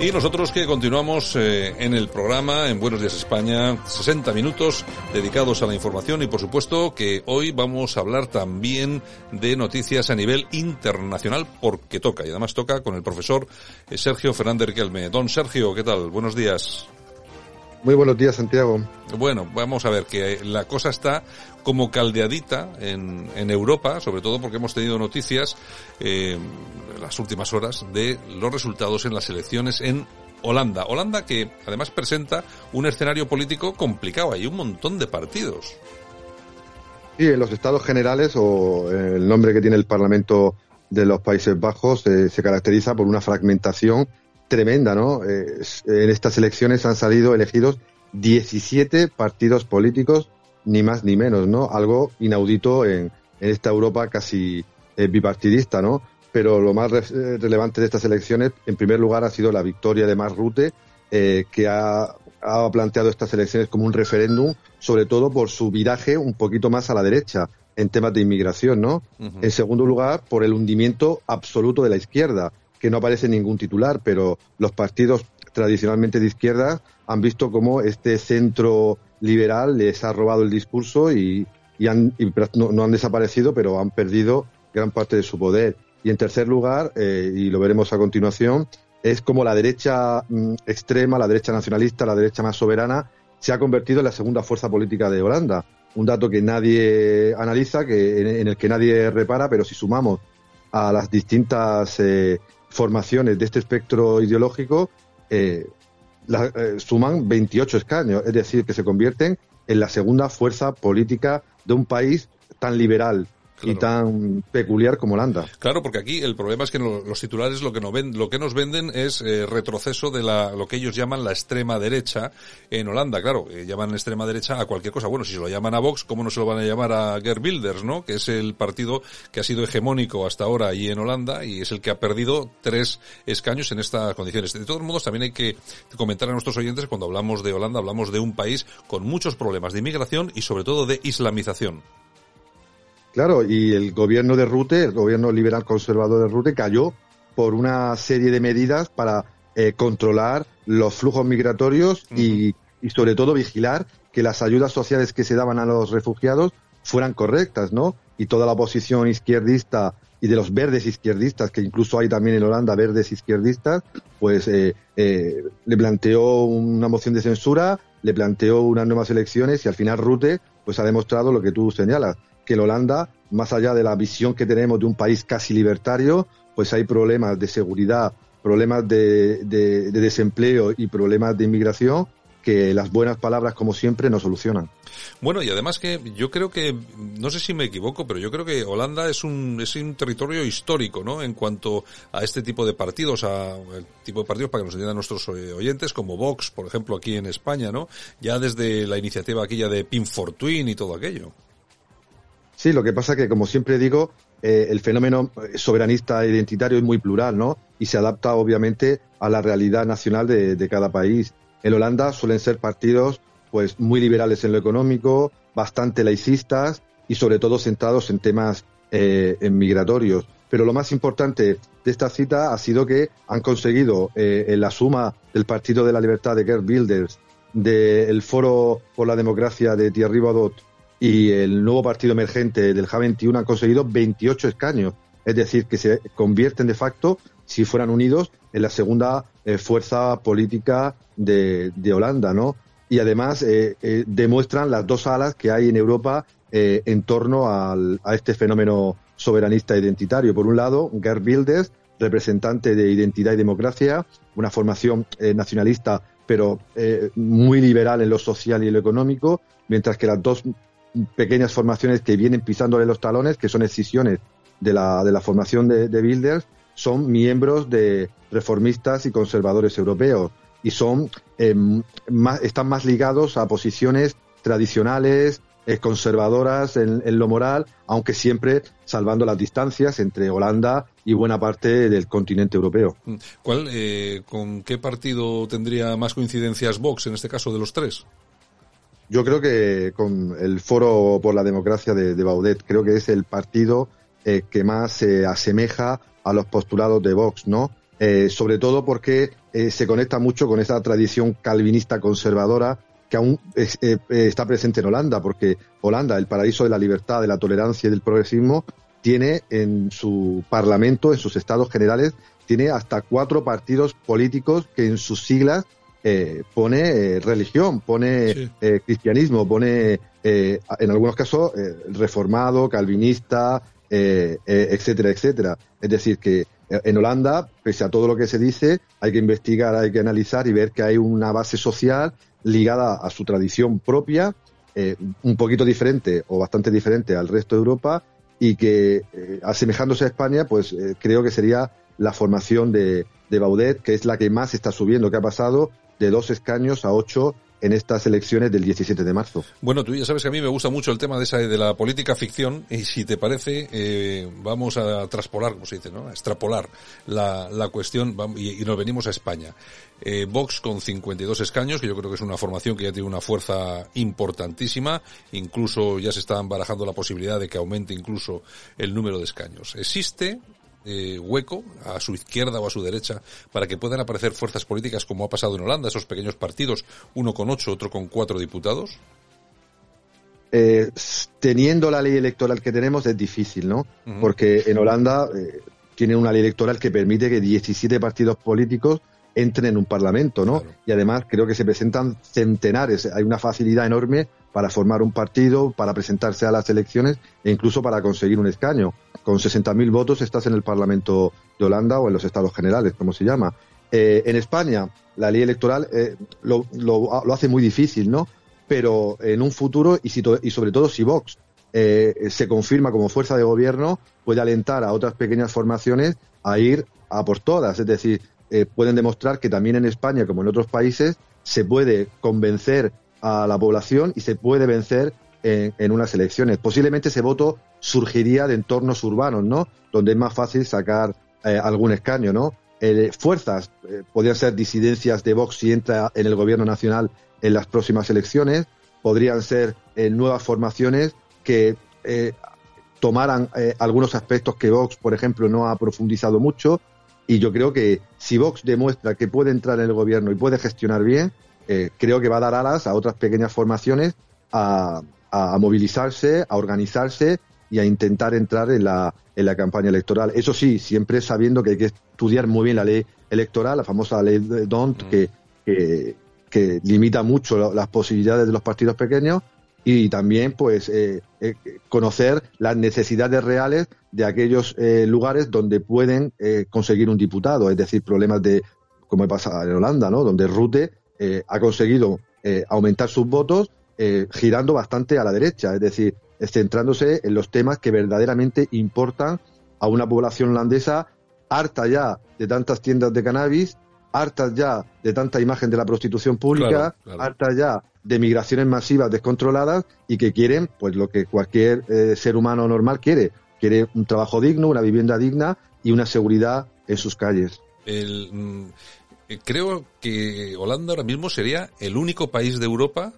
Y nosotros que continuamos eh, en el programa en Buenos Días España, 60 minutos dedicados a la información y por supuesto que hoy vamos a hablar también de noticias a nivel internacional porque toca y además toca con el profesor eh, Sergio Fernández Kelme. Don Sergio, ¿qué tal? Buenos días. Muy buenos días, Santiago. Bueno, vamos a ver que la cosa está como caldeadita en, en Europa, sobre todo porque hemos tenido noticias eh, en las últimas horas de los resultados en las elecciones en Holanda. Holanda que además presenta un escenario político complicado. Hay un montón de partidos. Sí, en los estados generales o el nombre que tiene el Parlamento de los Países Bajos eh, se caracteriza por una fragmentación tremenda, ¿no? Eh, en estas elecciones han salido elegidos 17 partidos políticos, ni más ni menos, ¿no? Algo inaudito en, en esta Europa casi eh, bipartidista, ¿no? Pero lo más re relevante de estas elecciones, en primer lugar, ha sido la victoria de Mark Rutte, eh, que ha, ha planteado estas elecciones como un referéndum, sobre todo por su viraje un poquito más a la derecha en temas de inmigración, ¿no? Uh -huh. En segundo lugar, por el hundimiento absoluto de la izquierda que no aparece ningún titular, pero los partidos tradicionalmente de izquierda han visto cómo este centro liberal les ha robado el discurso y, han, y no, han desaparecido, pero han perdido gran parte de su poder. Y en tercer lugar, eh, y lo veremos a continuación, es como la derecha mm, extrema, la derecha nacionalista, la derecha más soberana, se ha convertido en la segunda fuerza política de Holanda. Un dato que nadie analiza, que en, en el que nadie repara, pero si sumamos a las distintas eh, formaciones de este espectro ideológico eh, la, eh, suman 28 escaños, es decir, que se convierten en la segunda fuerza política de un país tan liberal, Claro. y tan peculiar como Holanda. Claro, porque aquí el problema es que los titulares lo que, no ven, lo que nos venden es eh, retroceso de la, lo que ellos llaman la extrema derecha en Holanda. Claro, eh, llaman extrema derecha a cualquier cosa. Bueno, si se lo llaman a Vox, ¿cómo no se lo van a llamar a Geert Wilders, no? Que es el partido que ha sido hegemónico hasta ahora ahí en Holanda y es el que ha perdido tres escaños en estas condiciones. De todos modos, también hay que comentar a nuestros oyentes cuando hablamos de Holanda, hablamos de un país con muchos problemas de inmigración y sobre todo de islamización. Claro, y el gobierno de Rute, el gobierno liberal conservador de Rute, cayó por una serie de medidas para eh, controlar los flujos migratorios uh -huh. y, y, sobre todo, vigilar que las ayudas sociales que se daban a los refugiados fueran correctas, ¿no? Y toda la oposición izquierdista y de los verdes izquierdistas, que incluso hay también en Holanda verdes izquierdistas, pues eh, eh, le planteó una moción de censura, le planteó unas nuevas elecciones y al final Rute pues ha demostrado lo que tú señalas, que en Holanda, más allá de la visión que tenemos de un país casi libertario, pues hay problemas de seguridad, problemas de, de, de desempleo y problemas de inmigración que las buenas palabras, como siempre, no solucionan. Bueno, y además que yo creo que, no sé si me equivoco, pero yo creo que Holanda es un, es un territorio histórico, ¿no? En cuanto a este tipo de partidos, a el tipo de partidos para que nos entiendan nuestros oyentes, como Vox, por ejemplo, aquí en España, ¿no? Ya desde la iniciativa aquella de Pin Fortuyn y todo aquello. Sí, lo que pasa que, como siempre digo, eh, el fenómeno soberanista identitario es muy plural, ¿no? Y se adapta, obviamente, a la realidad nacional de, cada país. En Holanda suelen ser partidos, pues, muy liberales en lo económico, bastante laicistas y, sobre todo, centrados en temas eh, migratorios. Pero lo más importante de esta cita ha sido que han conseguido, eh, en la suma del Partido de la Libertad de Gerd Wilders, del Foro por la Democracia de Thierry Baudot y el nuevo partido emergente del G21 han conseguido 28 escaños, es decir, que se convierten de facto, si fueran unidos, en la segunda eh, fuerza política de, de, Holanda, ¿no? Y además eh, eh, demuestran las dos alas que hay en Europa eh, en torno al, a este fenómeno soberanista identitario. Por un lado, Gerd Wilders, representante de Identidad y Democracia, una formación nacionalista pero eh, muy liberal en lo social y en lo económico, mientras que las dos pequeñas formaciones que vienen pisándole los talones, que son excisiones de la, de la formación de, de Wilders, son miembros de reformistas y conservadores europeos y son eh, más, están más ligados a posiciones tradicionales, eh, conservadoras en, en, lo moral, aunque siempre salvando las distancias entre Holanda y buena parte del continente europeo. ¿Cuál, eh, ¿Con qué partido tendría más coincidencias Vox en este caso de los tres? Yo creo que con el Foro por la Democracia de, Baudet, creo que es el partido eh, que más se asemeja a los postulados de Vox, ¿no? Eh, sobre todo porque eh, se conecta mucho con esa tradición calvinista conservadora que aún está presente en Holanda, porque Holanda, el paraíso de la libertad, de la tolerancia y del progresismo, tiene en su parlamento, en sus estados generales, tiene hasta cuatro partidos políticos que en sus siglas eh, pone eh, religión, pone eh, cristianismo, pone en algunos casos reformado, calvinista, etcétera, etcétera. Es decir, que en Holanda, pese a todo lo que se dice, hay que investigar, hay que analizar y ver que hay una base social ligada a su tradición propia, un poquito diferente o bastante diferente al resto de Europa y que, asemejándose a España, pues creo que sería la formación de, de Baudet, que es la que más está subiendo, que ha pasado de dos escaños a ocho en estas elecciones del 17 de marzo. Bueno, tú ya sabes que a mí me gusta mucho el tema de esa de la política ficción y si te parece eh, vamos a traspolar, como se dice, ¿no? A extrapolar la, la cuestión y, nos venimos a España. Eh, Vox con 52 escaños, que yo creo que es una formación que ya tiene una fuerza importantísima, incluso ya se están barajando la posibilidad de que aumente incluso el número de escaños. Existe eh, hueco a su izquierda o a su derecha para que puedan aparecer fuerzas políticas como ha pasado en Holanda, esos pequeños partidos, uno con ocho, otro con cuatro diputados? Eh, teniendo la ley electoral que tenemos es difícil, ¿no? Porque en Holanda eh, tiene una ley electoral que permite que 17 partidos políticos entren en un parlamento, ¿no? Y además creo que se presentan centenares, hay una facilidad enorme para formar un partido, para presentarse a las elecciones e incluso para conseguir un escaño con 60.000 votos estás en el Parlamento de Holanda o en los Estados Generales, como se llama. Eh, en España, la ley electoral eh, lo, hace muy difícil, ¿no? Pero en un futuro, y, si y sobre todo si Vox eh, se confirma como fuerza de gobierno, puede alentar a otras pequeñas formaciones a ir a por todas. Es decir, pueden demostrar que también en España, como en otros países, se puede convencer a la población y se puede vencer en, unas elecciones. Posiblemente ese voto surgiría de entornos urbanos, ¿no? Donde es más fácil sacar eh, algún escaño, ¿no? Eh, fuerzas, eh, podrían ser disidencias de Vox si entra en el gobierno nacional en las próximas elecciones, podrían ser nuevas formaciones que tomaran algunos aspectos que Vox, por ejemplo, no ha profundizado mucho. Y yo creo que si Vox demuestra que puede entrar en el gobierno y puede gestionar bien, creo que va a dar alas a otras pequeñas formaciones a, a, movilizarse, a organizarse y a intentar entrar en la, en la campaña electoral. Eso sí, siempre sabiendo que hay que estudiar muy bien la ley electoral, la famosa ley de DONT, mm. que, que, limita mucho las posibilidades de los partidos pequeños y también pues eh, eh, conocer las necesidades reales de aquellos eh, lugares donde pueden conseguir un diputado, es decir, problemas de, como pasa en Holanda, ¿no? donde Rute ha conseguido aumentar sus votos eh, girando bastante a la derecha, es decir, centrándose en los temas que verdaderamente importan a una población holandesa harta ya de tantas tiendas de cannabis, harta ya de tanta imagen de la prostitución pública, harta ya de migraciones masivas descontroladas y que quieren pues lo que cualquier eh, ser humano normal quiere, quiere un trabajo digno, una vivienda digna y una seguridad en sus calles. Mm, eh, creo que Holanda ahora mismo sería el único país de Europa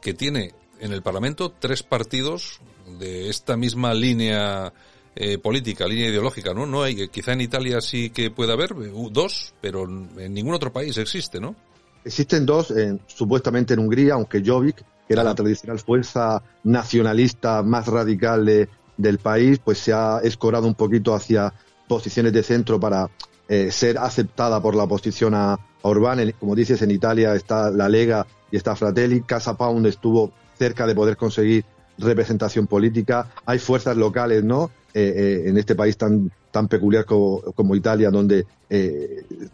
que tiene en el Parlamento tres partidos de esta misma línea eh, política, línea ideológica, ¿no? No hay, quizá en Italia sí que puede haber eh, dos, pero en ningún otro país existe, ¿no? Existen dos, supuestamente en Hungría, aunque Jobbik, que era la tradicional fuerza nacionalista más radical del país, pues se ha escorado un poquito hacia posiciones de centro para eh, ser aceptada por la oposición a, a Orbán. Como dices, en Italia está la Lega y está Fratelli. Casa Pound estuvo cerca de poder conseguir representación política. Hay fuerzas locales, ¿no? Eh, eh, en este país tan, tan peculiar como, Italia, donde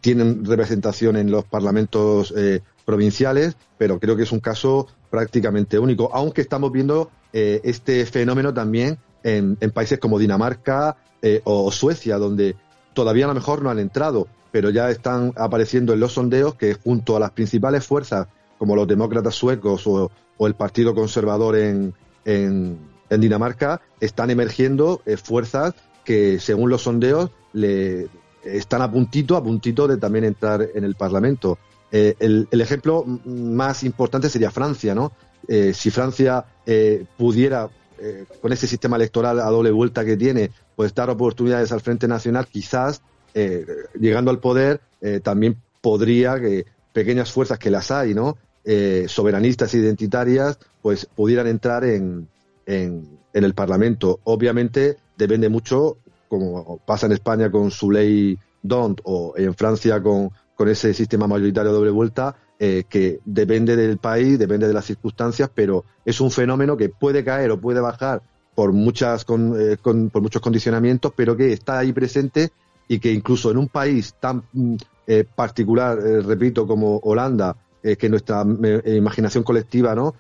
tienen representación en los parlamentos provinciales, pero creo que es un caso prácticamente único, aunque estamos viendo este fenómeno también en países como Dinamarca o Suecia, donde todavía a lo mejor no han entrado, pero ya están apareciendo en los sondeos que junto a las principales fuerzas como los demócratas suecos o, el Partido Conservador en, en, Dinamarca, están emergiendo eh, fuerzas que, según los sondeos, le están a puntito, a puntito de también entrar en el Parlamento. Eh, el, ejemplo más importante sería Francia, ¿no? Eh, si Francia pudiera, con ese sistema electoral a doble vuelta que tiene, pues dar oportunidades al Frente Nacional, quizás llegando al poder también podría que pequeñas fuerzas que las hay, ¿no? soberanistas identitarias, pues pudieran entrar en, en, en el Parlamento. Obviamente depende mucho, como pasa en España con su ley DONT o en Francia con, con ese sistema mayoritario de doble vuelta, eh, que depende del país, depende de las circunstancias, pero es un fenómeno que puede caer o puede bajar por, muchas eh, por muchos condicionamientos, pero que está ahí presente y que incluso en un país tan mm, eh, particular, repito, como Holanda, que nuestra imaginación colectiva no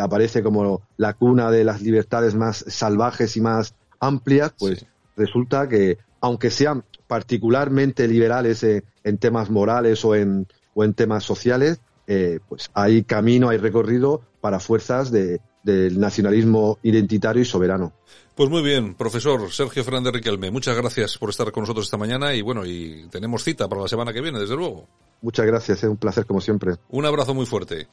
aparece como la cuna de las libertades más salvajes y más amplias, pues resulta que, aunque sean particularmente liberales en, temas morales o en, o en temas sociales, eh, pues hay camino, hay recorrido para fuerzas de, del nacionalismo identitario y soberano. Pues muy bien, profesor Sergio Fernández Riquelme, muchas gracias por estar con nosotros esta mañana y bueno, y tenemos cita para la semana que viene, desde luego. Muchas gracias, es un placer como siempre. Un abrazo muy fuerte.